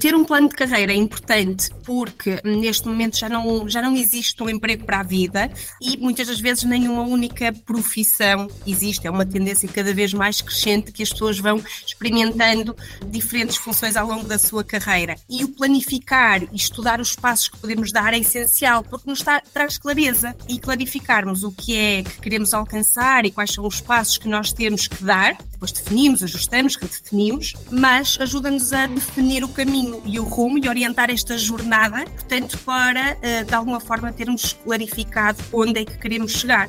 Ter um plano de carreira é importante porque neste momento já não, já não existe um emprego para a vida e muitas das vezes nenhuma única profissão existe. É uma tendência cada vez mais crescente que as pessoas vão experimentando diferentes funções ao longo da sua carreira. E o planificar e estudar os passos que podemos dar é essencial porque nos traz clareza e clarificarmos o que é que queremos alcançar e quais são os passos que nós temos que dar. Depois definimos, ajustamos, redefinimos, mas ajuda-nos a definir o caminho e o rumo e orientar esta jornada, portanto, para eh, de alguma forma termos clarificado onde é que queremos chegar.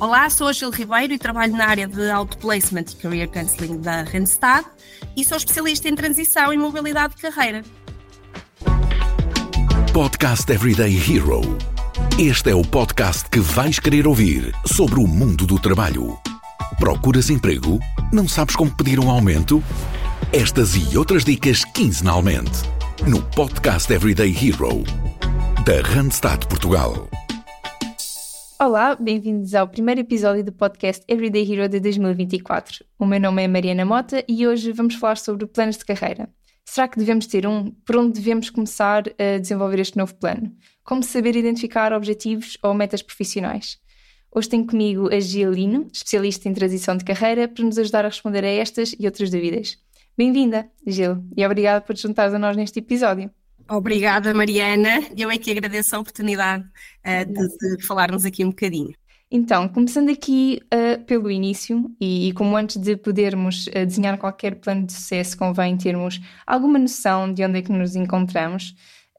Olá, sou a Gil Ribeiro e trabalho na área de Outplacement e Career Counseling da Randstad e sou especialista em transição e mobilidade de carreira. Podcast Everyday Hero. Este é o podcast que vais querer ouvir sobre o mundo do trabalho. Procuras emprego? Não sabes como pedir um aumento? Estas e outras dicas quinzenalmente no podcast Everyday Hero da Randstad Portugal. Olá, bem-vindos ao primeiro episódio do podcast Everyday Hero de 2024. O meu nome é Mariana Mota e hoje vamos falar sobre planos de carreira. Será que devemos ter um? Por onde devemos começar a desenvolver este novo plano? Como saber identificar objetivos ou metas profissionais? Hoje tenho comigo a Gilino, especialista em transição de carreira, para nos ajudar a responder a estas e outras dúvidas. Bem-vinda, Gil, e obrigada por te juntares a nós neste episódio. Obrigada, Mariana. Eu é que agradeço a oportunidade uh, de, de, falarmos aqui um bocadinho. Então, começando aqui uh, pelo início, e, e, como antes de podermos uh, desenhar qualquer plano de sucesso, convém termos alguma noção de onde é que nos encontramos,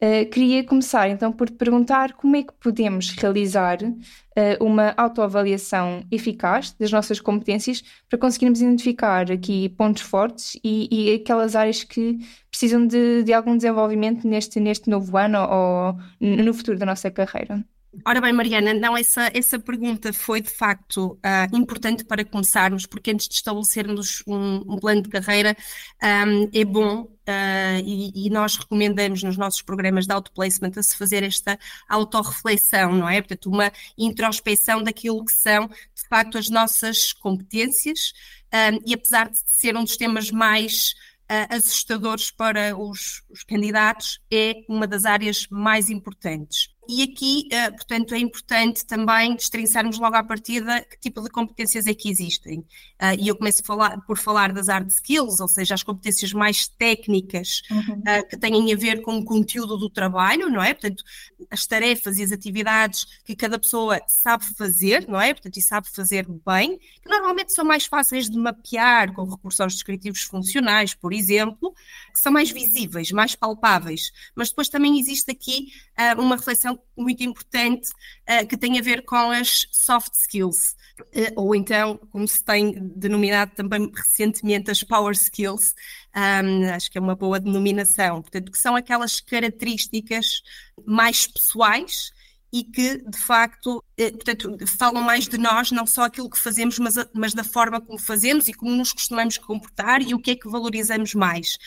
Uh, queria começar então por te perguntar como é que podemos realizar uh, uma autoavaliação eficaz das nossas competências para conseguirmos identificar aqui pontos fortes e, e aquelas áreas que precisam de, de, algum desenvolvimento neste, neste novo ano ou no futuro da nossa carreira. Ora bem, Mariana, não, essa, essa pergunta foi de facto uh, importante para começarmos, porque antes de estabelecermos um, um plano de carreira, um, é bom uh, e, e, nós recomendamos nos nossos programas de autoplacement a se fazer esta autorreflexão, não é? Portanto, uma introspeção daquilo que são, de facto, as nossas competências, um, e apesar de ser um dos temas mais uh, assustadores para os, os candidatos, é uma das áreas mais importantes. E aqui, uh, portanto, é importante também destrinçarmos logo à partida que tipo de competências é que existem. Uh, e eu começo falar, por falar das hard skills, ou seja, as competências mais técnicas uhum. uh, que têm a ver com o conteúdo do trabalho, não é? Portanto, as tarefas e as atividades que cada pessoa sabe fazer, não é? Portanto, e sabe fazer bem, que normalmente são mais fáceis de mapear com recursos aos descritivos funcionais, por exemplo, que são mais visíveis, mais palpáveis. Mas depois também existe aqui uma reflexão muito importante uh, que tem a ver com as soft skills, uh, ou então, como se tem denominado também recentemente, as power skills, um, acho que é uma boa denominação, portanto, que são aquelas características mais pessoais e que, de facto, eh, portanto, falam mais de nós, não só aquilo que fazemos, mas, mas da forma como fazemos e como nos costumamos comportar e o que é que valorizamos mais.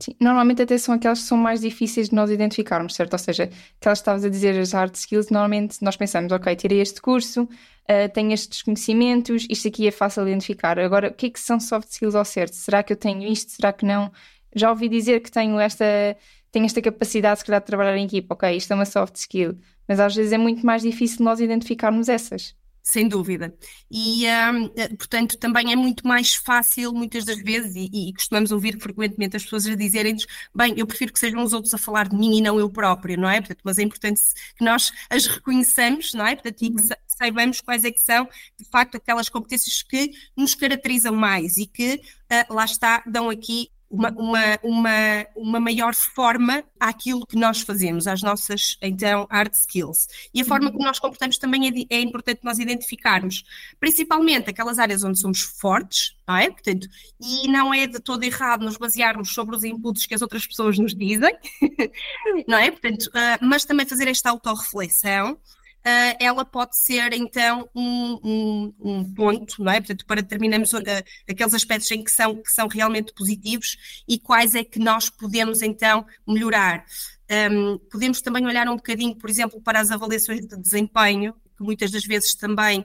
Sim, normalmente até são aquelas que são mais difíceis de nós identificarmos, certo? Ou seja, aquelas que estavas a dizer, as hard skills, normalmente nós pensamos, ok, tirei este curso, uh, tenho estes conhecimentos, isto aqui é fácil de identificar. Agora, o que é que são soft skills ao certo? Será que eu tenho isto? Será que não? Já ouvi dizer que tenho esta, tenho esta capacidade, se calhar, de trabalhar em equipa, ok, isto é uma soft skill, mas às vezes é muito mais difícil nós identificarmos essas. Sem dúvida. E, um, eh, portanto, também é muito mais fácil, muitas das vezes, e, e costumamos ouvir frequentemente as pessoas a dizerem-nos: bem, eu prefiro que sejam os outros a falar de mim e não eu próprio, não é? Portanto, mas é importante que nós as reconheçamos, não é? Portanto, e que uhum. saibamos quais é que são, de facto, aquelas competências que nos caracterizam mais e que, uh, lá está, dão aqui uma, uma, uma, uma maior forma àquilo que nós fazemos, às nossas, então, hard skills. E a forma como nós comportamos também é, é importante nós identificarmos, principalmente aquelas áreas onde somos fortes, não é? Portanto, e não é de todo errado nos basearmos sobre os inputs que as outras pessoas nos dizem, não é? Portanto, uh, mas também fazer esta autorreflexão uh, ela pode ser então um, um, um, ponto, não é? Portanto, para determinarmos uh, aqueles aspectos em que são, que são realmente positivos e quais é que nós podemos então melhorar. Um, podemos também olhar um bocadinho, por exemplo, para as avaliações de desempenho, que muitas das vezes também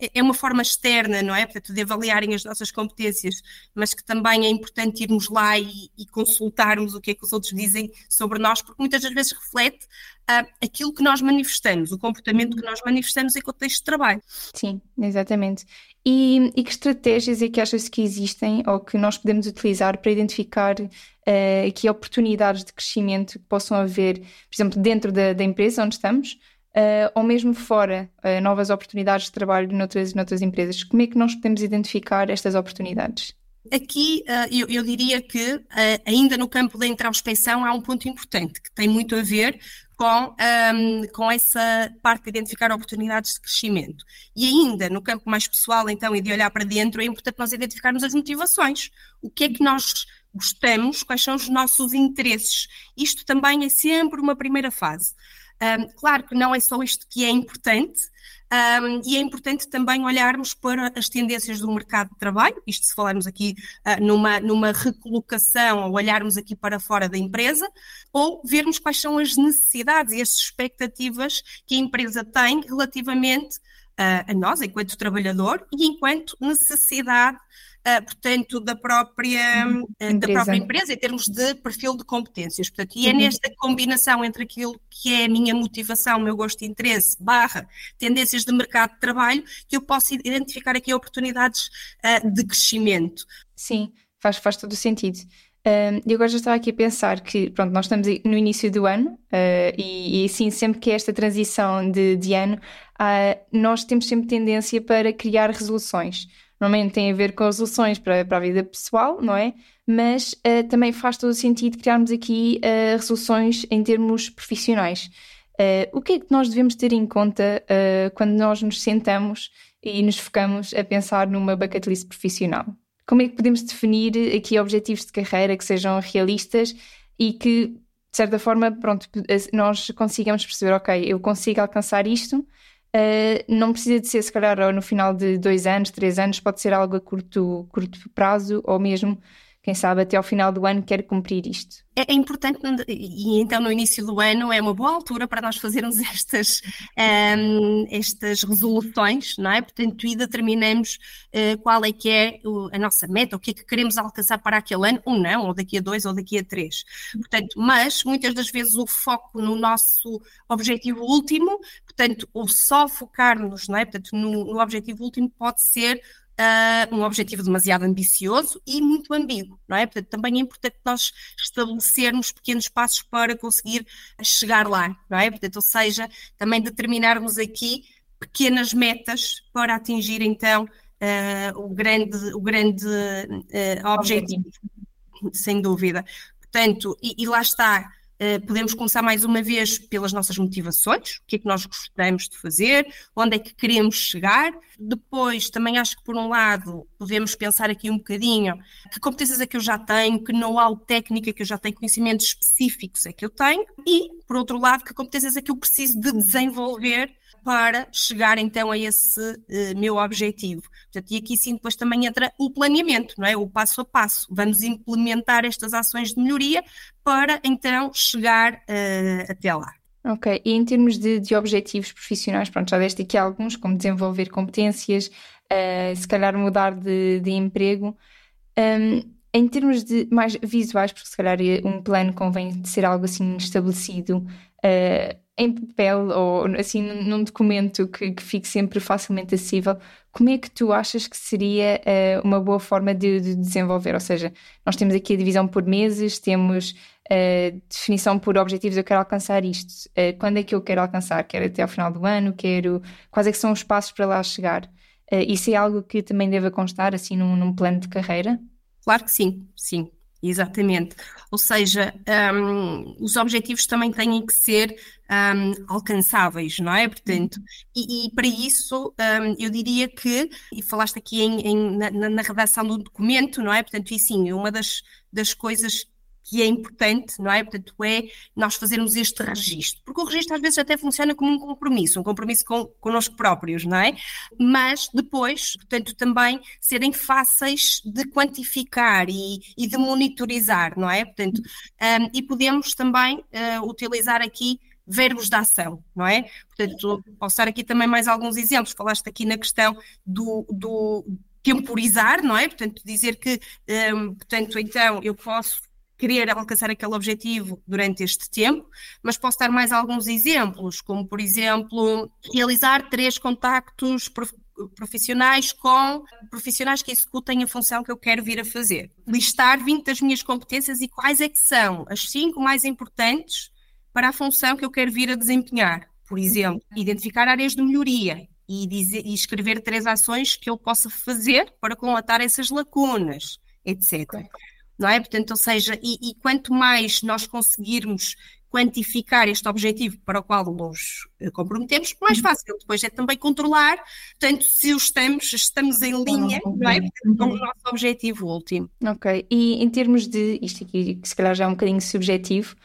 é, é uma forma externa, não é? Portanto, de avaliarem as nossas competências, mas que também é importante irmos lá e, e consultarmos o que é que os outros dizem sobre nós, porque muitas das vezes reflete aquilo que nós manifestamos, o comportamento que nós manifestamos em contexto de trabalho. Sim, exatamente. E, e, que estratégias é que achas que existem ou que nós podemos utilizar para identificar uh, aqui oportunidades de crescimento que possam haver, por exemplo, dentro da, da empresa onde estamos, uh, ou mesmo fora, uh, novas oportunidades de trabalho noutras, noutras empresas? Como é que nós podemos identificar estas oportunidades? Aqui eu, eu, diria que ainda no campo da introspecção há um ponto importante que tem muito a ver com, com essa parte de identificar oportunidades de crescimento. E ainda no campo mais pessoal, então, e de olhar para dentro, é importante nós identificarmos as motivações. O que é que nós gostamos, quais são os nossos interesses. Isto também é sempre uma primeira fase. Um, claro que não é só isto que é importante, um, e é importante também olharmos para as tendências do mercado de trabalho, isto se falarmos aqui uh, numa, numa recolocação ou olharmos aqui para fora da empresa, ou vermos quais são as necessidades e as expectativas que a empresa tem relativamente a nós, enquanto trabalhador, e enquanto necessidade uh, portanto, da própria, uh, da própria empresa, em termos de perfil de competências. Portanto, e é uhum. nesta combinação entre aquilo que é a minha motivação, meu gosto e interesse, barra tendências de mercado de trabalho, que eu posso identificar aqui oportunidades uh, de crescimento. Sim, faz, faz todo o sentido. E agora já estava aqui a pensar que, pronto, nós estamos no início do ano uh, e, e assim, sempre que é esta transição de, de ano, uh, nós temos sempre tendência para criar resoluções normalmente tem a ver com resoluções para, para a vida pessoal, não é? Mas uh, também faz todo o sentido criarmos aqui resoluções em termos profissionais. O que é que nós devemos ter em conta quando nós nos sentamos e nos focamos a pensar numa bucket list profissional? Como é que podemos definir aqui objetivos de carreira que sejam realistas e que, de certa forma, pronto, nós consigamos perceber, ok, eu consigo alcançar isto, Uh, não precisa de ser, se calhar, no final de dois anos, três anos, pode ser algo a curto, curto prazo ou mesmo quem sabe até ao final do ano quer cumprir isto. É, é, importante, e então no início do ano é uma boa altura para nós fazermos estas, um, estas resoluções, não é? Portanto, e determinamos uh, qual é que é a nossa meta, o que é que queremos alcançar para aquele ano, ou não, ou daqui a dois, ou daqui a três. Portanto, mas muitas das vezes o foco no nosso objetivo último, portanto, ou só focarmos, não é? Portanto, no, no objetivo último pode ser uh, um objetivo demasiado ambicioso e muito ambíguo, não é? Portanto, também é importante nós estabelecermos pequenos passos para conseguir chegar lá, não é? Portanto, ou seja, também determinarmos aqui pequenas metas para atingir então uh, o grande, o grande uh, objetivo, sem dúvida. Portanto, e, e lá está, podemos começar mais uma vez pelas nossas motivações, o que é que nós gostamos de fazer, onde é que queremos chegar. Depois, também acho que por um lado, podemos pensar aqui um bocadinho que competências é que eu já tenho, que know-how técnica que eu já tenho, conhecimentos específicos é que eu tenho, e por outro lado, que competências é que eu preciso de desenvolver para chegar então a esse uh, meu objetivo. Portanto, e aqui sim depois também entra o planeamento, não é? O passo a passo. Vamos implementar estas ações de melhoria para então chegar uh, até lá. Ok, e em termos de, de, objetivos profissionais, pronto, já deste aqui alguns, como desenvolver competências, uh, se calhar mudar de, de emprego. Um, em termos de mais visuais, porque se calhar um plano convém ser algo assim estabelecido, uh, em papel ou assim num documento que, que, fique sempre facilmente acessível, como é que tu achas que seria uh, uma boa forma de, de, desenvolver? Ou seja, nós temos aqui a divisão por meses, temos uh, definição por objetivos, eu quero alcançar isto. Uh, quando é que eu quero alcançar? Quero até ao final do ano? Quero... Quais é que são os passos para lá chegar? Isso é algo que também deve constar assim num, num plano de carreira? Claro que sim, sim. Exatamente. Ou seja, um, os objetivos também têm que ser um, alcançáveis, não é? Portanto, uhum. e, e para isso um, eu diria que, e falaste aqui em, em, na, na, redação do documento, não é? Portanto, e sim, uma das, das coisas que é importante, não é? Portanto, é nós fazermos este registro, porque o registro às vezes até funciona como um compromisso, um compromisso com, connosco próprios, não é? Mas depois, portanto, também serem fáceis de quantificar e, e de monitorizar, não é? Portanto, um, e podemos também uh, utilizar aqui verbos de ação, não é? Portanto, posso dar aqui também mais alguns exemplos. Falaste aqui na questão do, do temporizar, não é? Portanto, dizer que, um, portanto, então eu posso querer alcançar aquele objetivo durante este tempo, mas posso dar mais alguns exemplos, como por exemplo, realizar três contactos profissionais com profissionais que executem a função que eu quero vir a fazer. Listar 20 das minhas competências e quais é que são as cinco mais importantes para a função que eu quero vir a desempenhar. Por exemplo, identificar áreas de melhoria e, dizer, e escrever três ações que eu possa fazer para comatar essas lacunas, etc. Não é? Portanto, ou seja, e, e quanto mais nós conseguirmos quantificar este objetivo para o qual nos eh, comprometemos, mais uhum. fácil depois é também controlar, portanto, se estamos, estamos em linha não é? com o nosso objetivo último. Ok, e em termos de, isto aqui que se calhar já é um bocadinho subjetivo,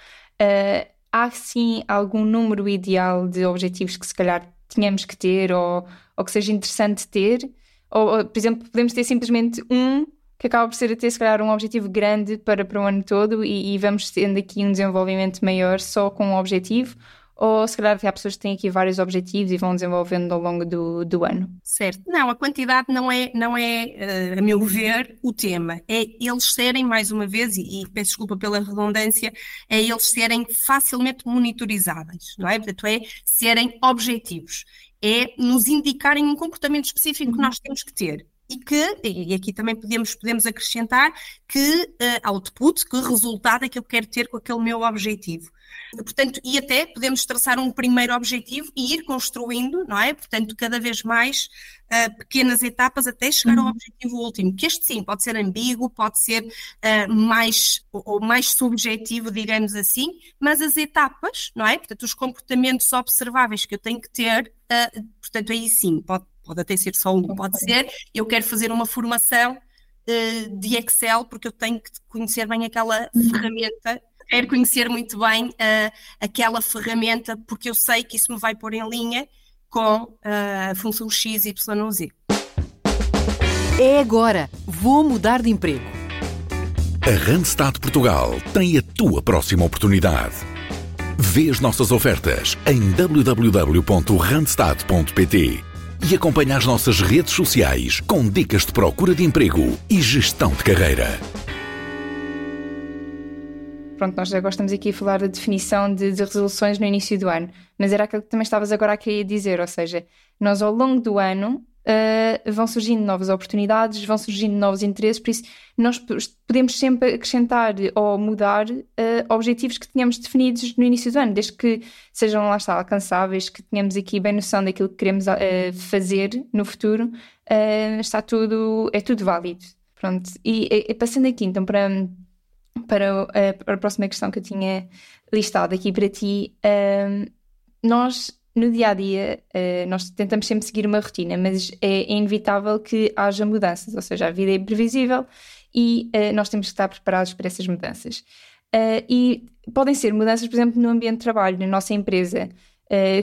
uh, há sim algum número ideal de objetivos que se calhar tínhamos que ter ou, ou que seja interessante ter? Ou, ou, por exemplo, podemos ter simplesmente um que acaba por ser até se calhar um objetivo grande para, para o ano todo e, e vamos tendo aqui um desenvolvimento maior só com um objetivo, ou se calhar há pessoas que têm aqui vários objetivos e vão desenvolvendo ao longo do, do ano? Certo. Não, a quantidade não é, não é uh, a meu ver, o tema. É eles serem, mais uma vez, e, e, peço desculpa pela redundância, é eles serem facilmente monitorizáveis, não é? Portanto, é serem objetivos. É nos indicarem um comportamento específico que uhum. nós temos que ter e que, e aqui também podemos, podemos acrescentar, que uh, output, que resultado é que eu quero ter com aquele meu objetivo. Portanto, e até podemos traçar um primeiro objetivo e ir construindo, não é? Portanto, cada vez mais uh, pequenas etapas até chegar ao uhum. objetivo último, que este sim pode ser ambíguo, pode ser uh, mais ou mais subjetivo, digamos assim, mas as etapas, não é? Portanto, os comportamentos observáveis que eu tenho que ter, uh, portanto, aí sim, pode pode até ser só um, pode ser, eu quero fazer uma formação uh, de Excel porque eu tenho que conhecer bem aquela ferramenta, quero conhecer muito bem uh, aquela ferramenta porque eu sei que isso me vai pôr em linha com uh, a função X, Y ou Z. É agora, vou mudar de emprego. A Randstad Portugal tem a tua próxima oportunidade. Vê as nossas ofertas em www.randstad.pt e acompanhe as nossas redes sociais com dicas de procura de emprego e gestão de carreira. Pronto, nós agora estamos aqui a falar da definição de, de, resoluções no início do ano, mas era aquilo que também estavas agora a querer dizer, ou seja, nós ao longo do ano uh, vão surgindo novas oportunidades, vão surgindo novos interesses, por isso nós podemos sempre acrescentar ou mudar uh, objetivos que tínhamos definidos no início do ano, desde que sejam lá está alcançáveis, que tenhamos aqui bem noção daquilo que queremos uh, fazer no futuro, está tudo, é tudo válido. Pronto, e, e passando aqui então para, para, para a próxima questão que eu tinha listado aqui para ti, nós no dia a dia, uh, nós tentamos sempre seguir uma rotina, mas é inevitável que haja mudanças, ou seja, a vida é imprevisível e uh, nós temos que estar preparados para essas mudanças. Uh, e podem ser mudanças, por exemplo, no ambiente de trabalho, na nossa empresa.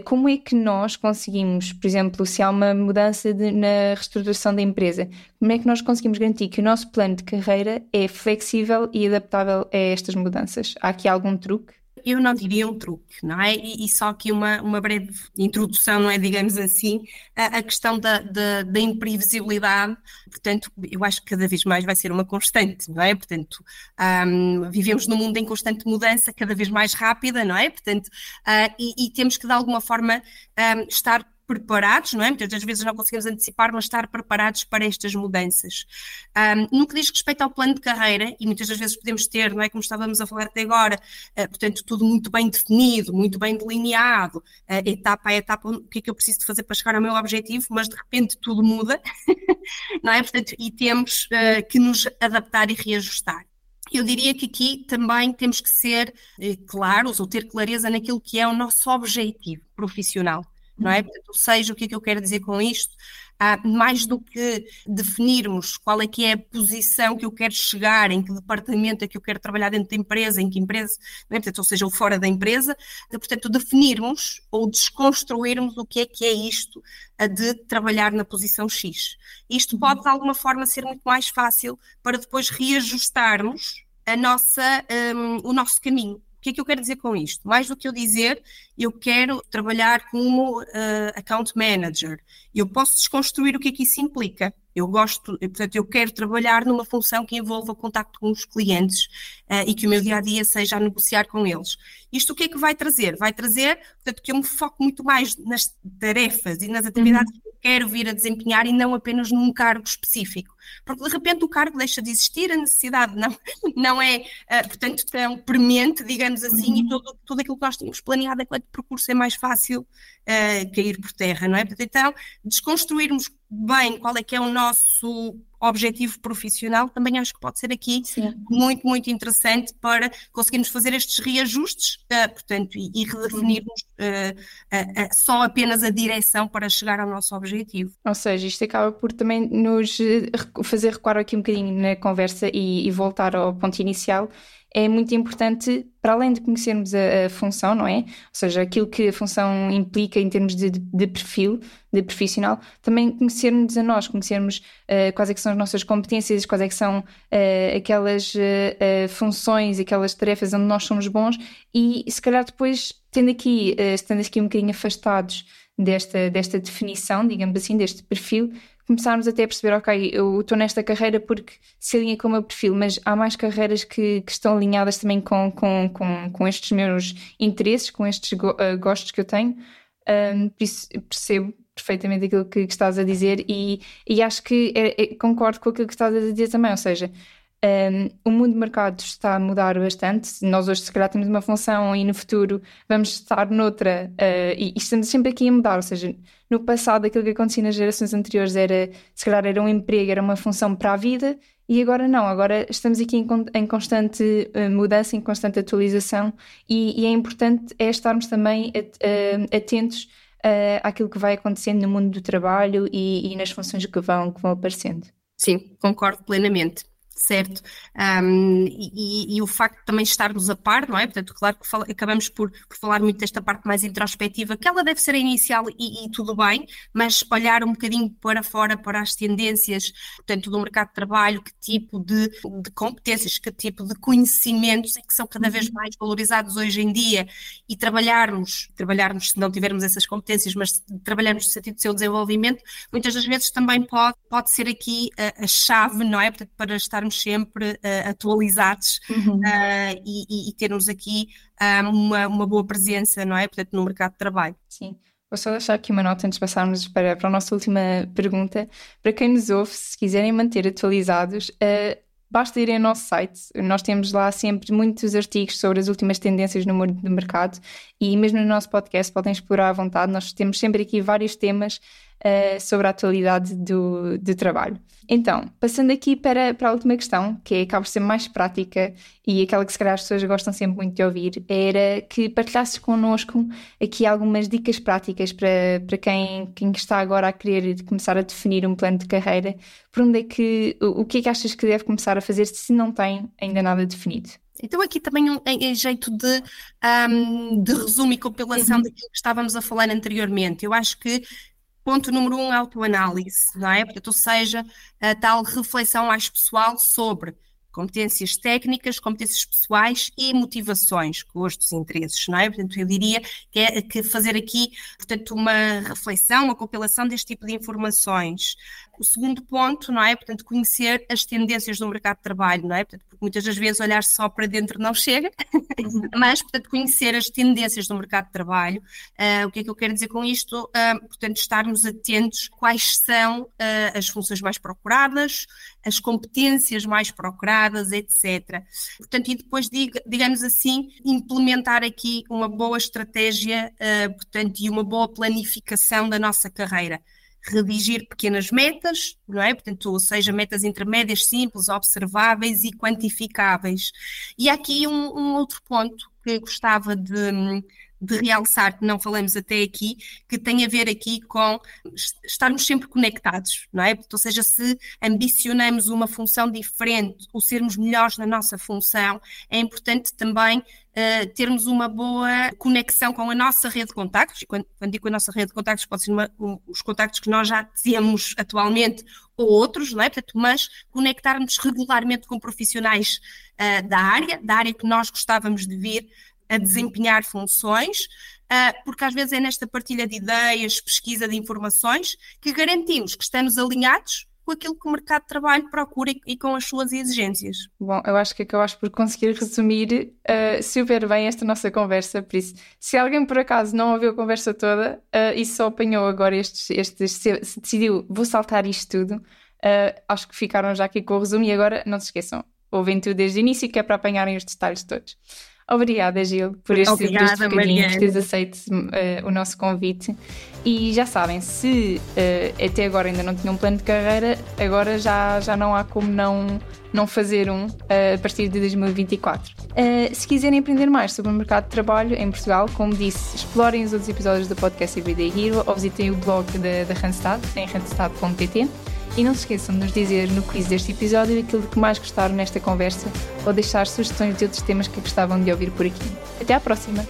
como é que nós conseguimos, por exemplo, se há uma mudança de, na reestruturação da empresa, como é que nós conseguimos garantir que o nosso plano de carreira é flexível e adaptável a estas mudanças? Há aqui algum truque? Eu não diria um truque, não é? E, e, só aqui uma, uma breve introdução, não é? Digamos assim, a, a questão da, da, da, imprevisibilidade, portanto, eu acho que cada vez mais vai ser uma constante, não é? Portanto, um, vivemos num mundo em constante mudança, cada vez mais rápida, não é? Portanto, uh, e, e, temos que de alguma forma um, estar preparados, não é? Muitas das vezes não conseguimos antecipar, mas estar preparados para estas mudanças. Um, no que diz respeito ao plano de carreira, e muitas das vezes podemos ter, não é? Como estávamos a falar até agora, uh, portanto, tudo muito bem definido, muito bem delineado, uh, etapa a etapa, o que é que eu preciso de fazer para chegar ao meu objetivo, mas de repente tudo muda, não é? Portanto, e temos uh, que nos adaptar e reajustar. Eu diria que aqui também temos que ser claros ou ter clareza naquilo que é o nosso objetivo profissional não é? Portanto, seja, o que é que eu quero dizer com isto? Ah, mais do que definirmos qual é que é a posição que eu quero chegar, em que departamento é que eu quero trabalhar dentro da empresa, em que empresa, é? portanto, ou seja, ou fora da empresa, portanto, definirmos ou desconstruirmos o que é que é isto de trabalhar na posição X. Isto pode, de alguma forma, ser muito mais fácil para depois reajustarmos a nossa, um, o nosso caminho que é que eu quero dizer com isto? Mais do que eu dizer, eu quero trabalhar como uh, account manager. Eu posso desconstruir o que é que isso implica. Eu gosto, portanto, eu quero trabalhar numa função que envolva contacto com os clientes uh, e que o meu dia a dia seja a negociar com eles. Isto o que é que vai trazer? Vai trazer, portanto, que eu me foco muito mais nas tarefas e nas atividades uhum. que eu quero vir a desempenhar e não apenas num cargo específico. Porque de repente o cargo deixa de existir, a necessidade não, não é, uh, portanto, tão premente, digamos assim, uhum. e todo, tudo aquilo que nós tínhamos planeado enquanto percurso é mais fácil uh, cair por terra, não é? Portanto, então, desconstruirmos bem qual é que é o nosso objetivo profissional, também acho que pode ser aqui Sim. muito, muito interessante para conseguirmos fazer estes reajustes, uh, portanto, e, e redefinirmos uh, uh, só apenas a direção para chegar ao nosso objetivo. Ou seja, isto acaba por também nos fazer recuar aqui um bocadinho na conversa e, e voltar ao ponto inicial, é muito importante, para além de conhecermos a, a, função, não é? Ou seja, aquilo que a função implica em termos de, de perfil, de profissional, também conhecermos a nós, conhecermos uh, quais é são as nossas competências, quais é são uh, aquelas uh, funções, aquelas tarefas onde nós somos bons e se calhar depois, tendo aqui, estando aqui um bocadinho afastados desta, desta definição, digamos assim, deste perfil, começarmos até a perceber, ok, eu estou nesta carreira porque se alinha com o meu perfil, mas há mais carreiras que, que estão alinhadas também com, com, com, com, estes meus interesses, com estes go, uh, gostos que eu tenho. Um, percebo perfeitamente aquilo que, que estás a dizer e, e acho que é, é, concordo com aquilo que estás a dizer também, ou seja, um, o mundo do mercado está a mudar bastante. Nós hoje, se calhar, temos uma função e no futuro vamos estar noutra. Uh, e, e, estamos sempre aqui a mudar. Ou seja, no passado, aquilo que acontecia nas gerações anteriores era, se calhar, era um emprego, era uma função para a vida. E agora não. Agora estamos aqui em, em constante uh, mudança, em constante atualização. E, e, é importante é estarmos também uh, atentos àquilo que vai acontecendo no mundo do trabalho e, e nas funções que vão, que vão aparecendo. Sim, concordo plenamente certo? Um, e, e, o facto de também estarmos a par, não é? Portanto, claro que fala, acabamos por, por, falar muito desta parte mais introspectiva, que ela deve ser a inicial e, e, tudo bem, mas olhar um bocadinho para fora, para as tendências, portanto, do mercado de trabalho, que tipo de, de competências, que tipo de conhecimentos é que são cada vez uhum. mais valorizados hoje em dia e trabalharmos, trabalharmos se não tivermos essas competências, mas trabalharmos no sentido do seu desenvolvimento, muitas das vezes também pode, pode ser aqui a, a chave, não é? Portanto, para estarmos estarmos sempre uh, atualizados uhum. uh, e, e, termos aqui um, uma, uma boa presença, não é? Portanto, no mercado de trabalho. Sim. Vou só deixar aqui uma nota antes de passarmos para, para a nossa última pergunta. Para quem nos ouve, se quiserem manter atualizados, uh, basta irem ao nosso site. Nós temos lá sempre muitos artigos sobre as últimas tendências no mundo do mercado e mesmo no nosso podcast podem explorar à vontade. Nós temos sempre aqui vários temas uh, sobre a atualidade do, do trabalho. Então, passando aqui para, para a última questão, que é, acaba por ser mais prática e aquela que se calhar as pessoas gostam sempre muito de ouvir, era que partilhasses connosco aqui algumas dicas práticas para, para quem, quem está agora a querer começar a definir um plano de carreira, por onde é que, o, o que é que achas que deve começar a fazer se não tem ainda nada definido? Então, aqui também um, em, em jeito de, um, de resumo e compilação uhum. daquilo que estávamos a falar anteriormente. Eu acho que Ponto número um, autoanálise, não é? Portanto, ou seja, a tal reflexão mais pessoal sobre competências técnicas, competências pessoais e motivações, gostos e interesses, não é? Portanto, eu diria que é que fazer aqui, portanto, uma reflexão, uma compilação deste tipo de informações. O segundo ponto, não é? Portanto, conhecer as tendências do mercado de trabalho, não é? Portanto, porque muitas das vezes olhar só para dentro não chega, uhum. mas, portanto, conhecer as tendências do mercado de trabalho. Uh, o que é que eu quero dizer com isto? Uh, portanto, estarmos atentos quais são uh, as funções mais procuradas, as competências mais procuradas, etc. Portanto, e depois, digamos assim, implementar aqui uma boa estratégia, portanto, e uma boa planificação da nossa carreira redigir pequenas metas, não é? Portanto, ou seja, metas intermédias simples, observáveis e quantificáveis. E aqui um, um outro ponto que gostava de, de realçar, que não falamos até aqui, que tem a ver aqui com estarmos sempre conectados, não é? Ou seja, se ambicionamos uma função diferente ou sermos melhores na nossa função, é importante também uh, termos uma boa conexão com a nossa rede de contactos, e quando, quando digo a nossa rede de contactos, pode ser uma, um, os contactos que nós já temos atualmente ou outros, não é? Portanto, mas conectarmos regularmente com profissionais uh, da área, da área que nós gostávamos de vir a desempenhar funções, uh, porque às vezes é nesta partilha de ideias, pesquisa de informações, que garantimos que estamos alinhados com aquilo que o mercado de trabalho procura e, e, com as suas exigências. Bom, eu acho que acabaste por conseguir resumir uh, super bem esta nossa conversa, por isso, se alguém por acaso não ouviu a conversa toda uh, e só apanhou agora estes, estes se, se decidiu, vou saltar isto tudo, uh, acho que ficaram já aqui com o resumo e agora não se esqueçam, ouvem tudo desde o início que é para apanharem os detalhes todos. Obrigada, Gil, por este, Obrigada, este bocadinho, por teres aceito uh, o nosso convite. E já sabem, se uh, até agora ainda não tinham um plano de carreira, agora já, já não há como não, não fazer um uh, a partir de 2024. se quiserem aprender mais sobre o mercado de trabalho em Portugal, como disse, explorem os outros episódios do podcast Everyday Hero ou visitem o blog da, da Randstad, em randstad.pt. E não se esqueçam de nos dizer no quiz deste episódio aquilo que mais gostaram nesta conversa ou deixar sugestões de outros temas que gostavam de ouvir por aqui. Até à próxima!